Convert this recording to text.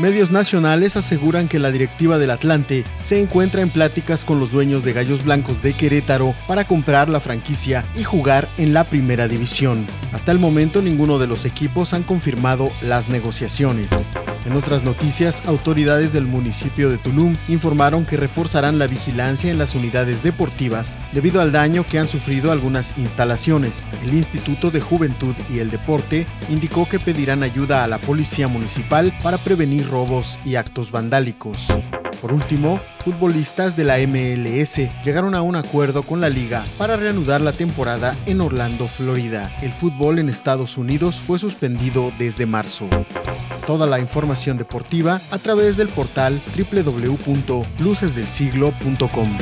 Medios nacionales aseguran que la directiva del Atlante se encuentra en pláticas con los dueños de Gallos Blancos de Querétaro para comprar la franquicia y jugar en la primera división. Hasta el momento ninguno de los equipos han confirmado las negociaciones. En otras noticias, autoridades del municipio de Tulum informaron que reforzarán la vigilancia en las unidades deportivas debido al daño que han sufrido algunas instalaciones. El Instituto de Juventud y el Deporte indicó que pedirán ayuda a la policía municipal para prevenir robos y actos vandálicos. Por último, futbolistas de la MLS llegaron a un acuerdo con la liga para reanudar la temporada en Orlando, Florida. El fútbol en Estados Unidos fue suspendido desde marzo. Toda la información deportiva a través del portal www.lucesdelsiglo.com.